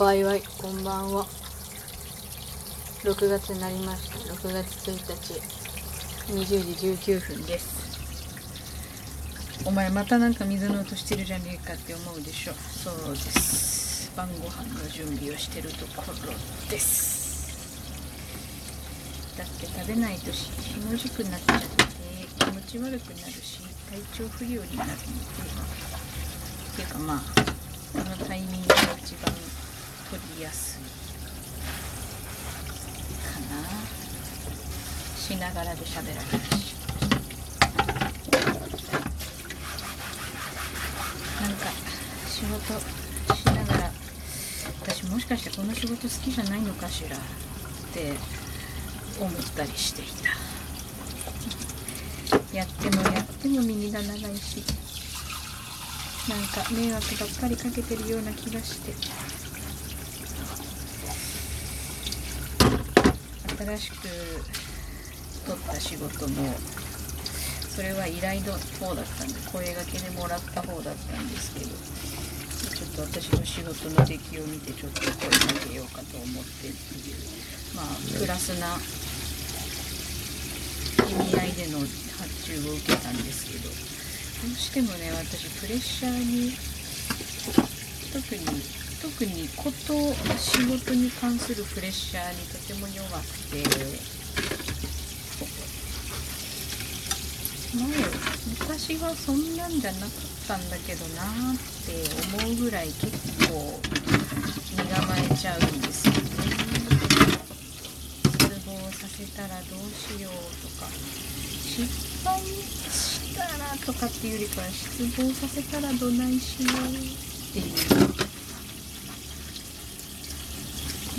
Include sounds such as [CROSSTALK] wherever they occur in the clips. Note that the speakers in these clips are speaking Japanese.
わいわいこんばんは6月になりました。6月1日。20時19分です。お前またなんか水の音してるじゃねえかって思うでしょ。そうです。晩ご飯の準備をしてるところです。だって食べないとしひもじくなっちゃって気持ち悪くなるし体調不良になるので。っていうかまあこのタイミングが一番取りやすいかなしながらで喋らないしなんか仕事しながら私もしかしてこの仕事好きじゃないのかしらって思ったりしていた。やってもやっても右が長いしなんか迷惑ばっかりかけてるような気がして。新しく取った仕事もそれは依頼の方だったんで声がけでもらった方だったんですけどちょっと私の仕事の出来を見てちょっと声かけようかと思ってっていうまあプラスな意味合いでの発注を受けたんですけどどうしてもね私プレッシャーに特に特にこと仕事に関するプレッシャーにとても弱くて前昔はそんなんじゃなかったんだけどなーって思うぐらい結構身構えちゃうんですよ。ね失望させたらどうしようとか。失敗したらとかっていうよりかは失望させたらどないしようっていう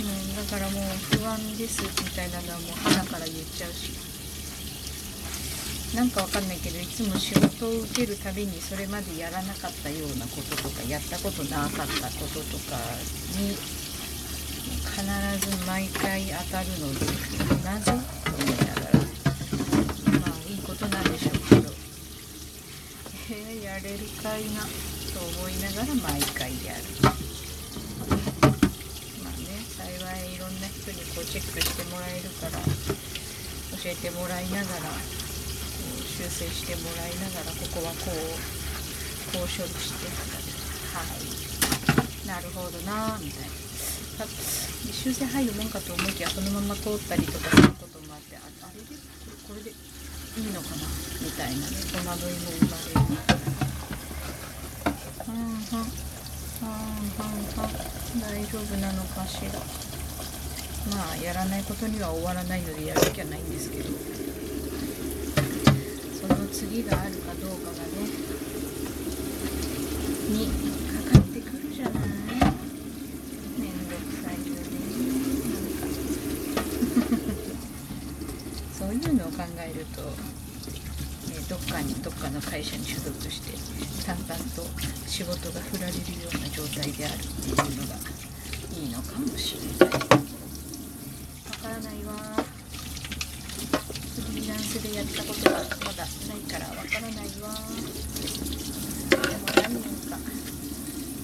うん、だからもう不安ですみたいなのはもう鼻から言っちゃうし。なんかわかんないけどいつも仕事を受けるたびにそれまでやらなかったようなこととかやったことなかったこととかに必ず毎回当たるのでなぜ？と思いながら。まあいいことなんでしょうけど。えー、やれるかいなと思いながら毎回やる。幸いいろんな人にこうチェックしてもらえるから教えてもらいながら修正してもらいながらここはこうこう処理してはい。なるほどなみたいな。修正入るもんかと思いきやそのまま通ったりとかすることもあってああれでこれでいいのかなみたいなね。戸惑いも生まれる。うん。うんはんはんはん大丈夫なのかしら。まあやらないことには終わらないのでやる気はないんですけど。その次があるかどうかがね。にかかってくるじゃない。めんどくさいよね。[LAUGHS] そういうのを考えるとどっかにどっかの会社に所属して淡々と仕事が振られるような状態であるっていうのがいいのかもしれないわからないわフリーランスでやったことがまだないからわからないわ。でも何人か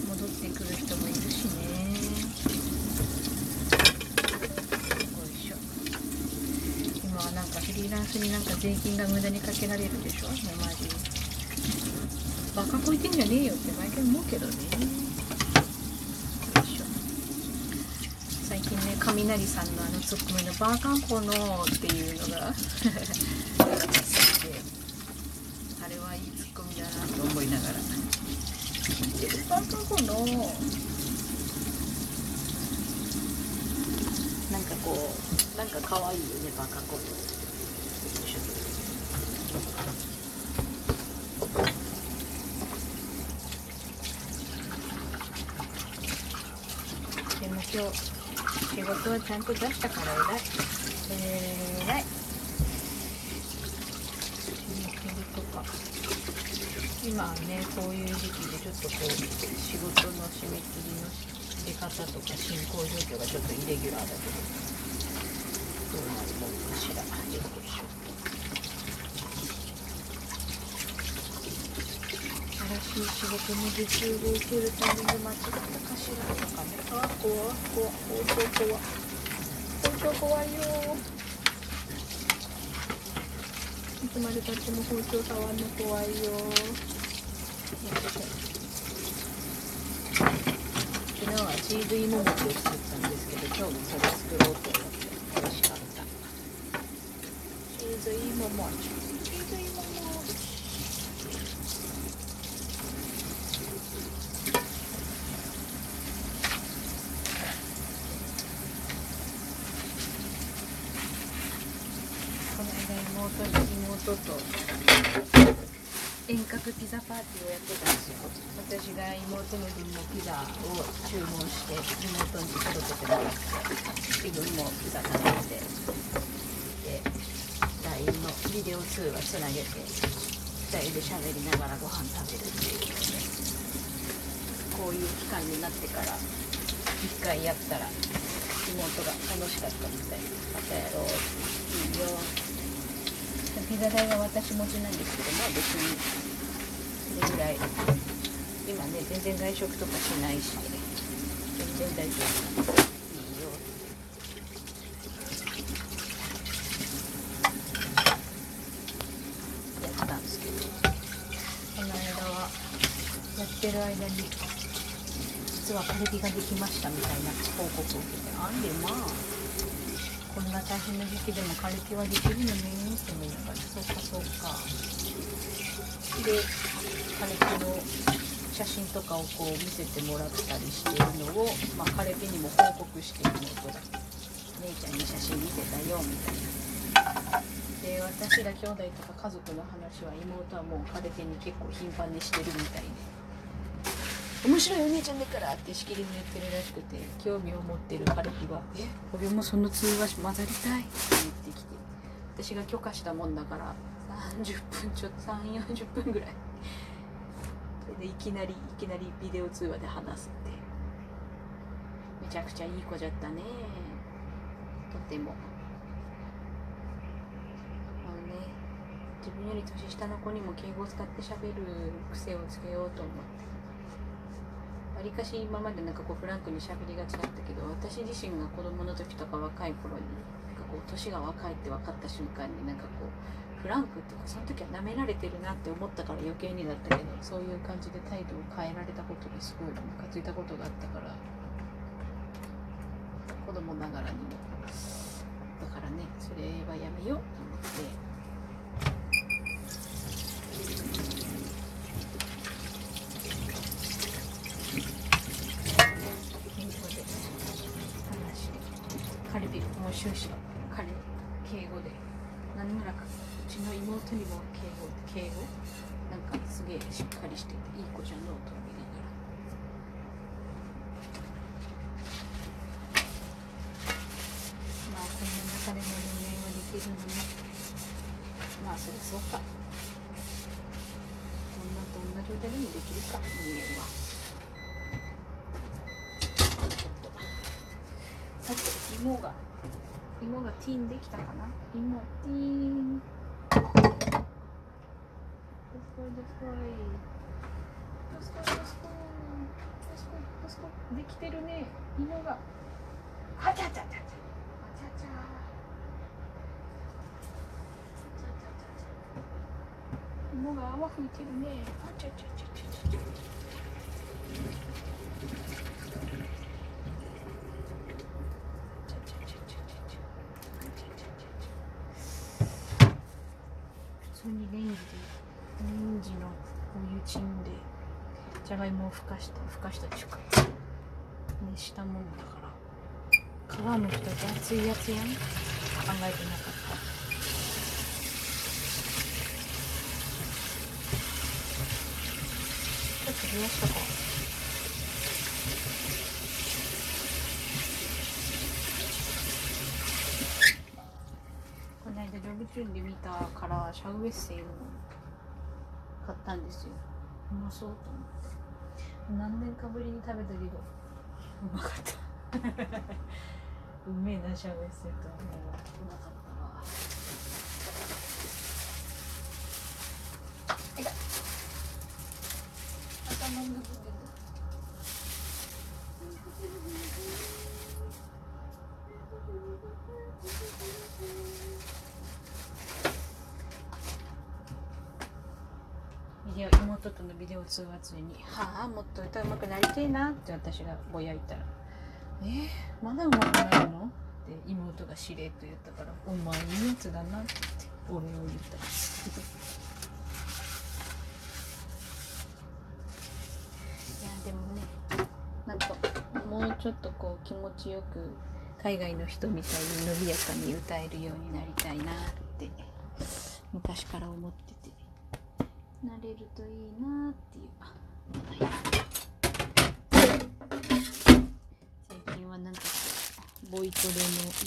戻ってくる人もいるしねなんかフリーランスになんか税金が無駄にかけられるでしょ？もうマジバカこいてんじゃねえよって毎回思うけどね。最近ね雷さんのあのツッコミの「バカンコの」っていうのが [LAUGHS] あれはいいツッコミだなと思いながら「バカンコの」なんかこうなんか可愛いよねバカコー。今日仕事はちゃんと出したから偉い。偉いとか今はねこういう時期でちょっとこう仕事の締め切りの出方とか進行状況がちょっとイレギュラーだけどどうなるもんかしら。よいしょしい仕事の受注を受けるタイミング間違ったかしらとかねあこ怖怖包丁怖包丁怖いよいつまでたっても包丁触るの怖いよ昨日はチーズ芋餅を作ったんですけど今日もそれ作ろうと思って美味しかったチーズ芋餅チーズ芋餅この間妹妹と遠隔ピザパーティーをやってたんですよ。私が妹の分もピザを注文して妹に届けてもらって自分もピザ食べてで LINE のビデオ通話つなげて2人で喋りながらご飯食べるっていう。こういう期間になってから1回やったら妹が楽しかったみたいまたやろういいよピザ代は私持ちなんですけどまあ別にそれぐらい今ね全然外食とかしないし全然大丈夫。いいよやったんですけどこの間はやってる間に実はカルビができましたみたいな報告を受けてあんでまあこんな大変な時期でもカルビはできるのねって思いながらそうかそうか。でカルビの写真とかをこう見せてもらったりしているのを、まあ、カルビにも報告して妹が姉ちゃんに写真見せたよみたいな。で私ら兄弟とか家族の話は妹はもうカルビに結構頻繁にしてるみたいで。面白いお姉ちゃんだからってしきりに言ってるらしくて興味を持ってる彼氏は「え俺もその通話混ざりたい」って言ってきて。私が許可したもんだから。30分ちょっと3 4 0分ぐらいそれでいきなりいきなりビデオ通話で話すって。めちゃくちゃいい子じゃったね。とても。あのね。自分より年下の子にも敬語を使って喋る癖をつけようと思って。わりかし今までなんかこうフランクに喋りがちだったけど私自身が子供の時とか若い頃になんかこう年が若いって分かった瞬間になんかこうフランクっていうかその時は舐められてるなって思ったから余計にだったけどそういう感じで態度を変えられたことにすごいムカついたことがあったから子供ながらにも。だからねそれはやめようと思って英語で話してカルビもう終始彼敬語で何ならかうちの妹にも敬語敬語なんかすげえしっかりしてていい子じゃのうと思いながら。まあこんな中でも人間はできるのね。まあそれそうか。女と同じ状態でもできるか人間は。さて芋が芋がティーンできたかな？芋ティーンできてるね犬があちゃちゃちゃちゃあちゃちゃ犬が泡吹いてるね。あちゃちゃちゃちゃちゃちゃ普通にレンジでレンジのお湯チンでじゃがいもをふかしたふかしたっていうか。熱したものだから。皮むくと熱いやつやん。考えてなかった。ちょっと冷やしとこうこの間ジョブチューンで見たからシャウエッセンを買ったんですよ。うまそうと思って。何年かぶりに食べたけど。うまかった。うめえなシャウエッううまかったわ。い。た頭の妹とのビデオ通話中に「はあもっと歌うまくなりてえな」って私がぼやいたら「えー、まだうまくなるの?」って妹がしれっと言ったから「お前いいやつだな」って俺を言った。いやでもねなんかもうちょっとこう気持ちよく海外の人みたいに伸びやかに歌えるようになりたいなって昔から思ってて。なれるといいなっていうあ最近はなんかボイトレの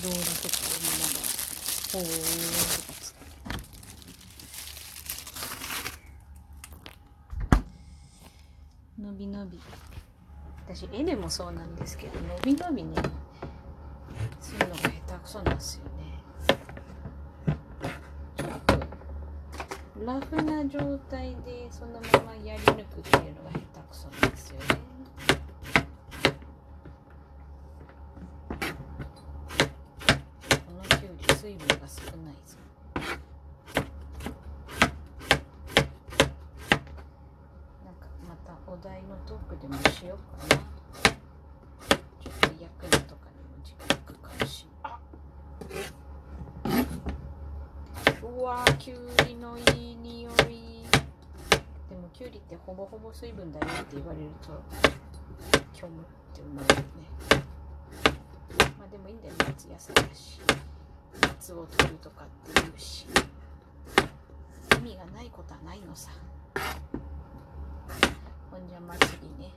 動画とかを見ながら「ほー」とかつ伸び伸び。私絵でもそうなんですけど伸び伸びねするのが下手くそなんですよねちょっとラフな状態でそのままやり抜くっていうのが下手くそなんですよね。このきゅうり水分が少ないぞなんかまたお題のトークでもしようかなちょっと役にとかにも時間かかるしあうわーきゅうりのいい匂い。でもきゅうりってほぼほぼ水分だよって言われると虚無って思うよね。まあでもいいんだよ夏野菜だし。夏を取るとかって言うし。意味がないことはないのさ。ほんじゃ祭りね。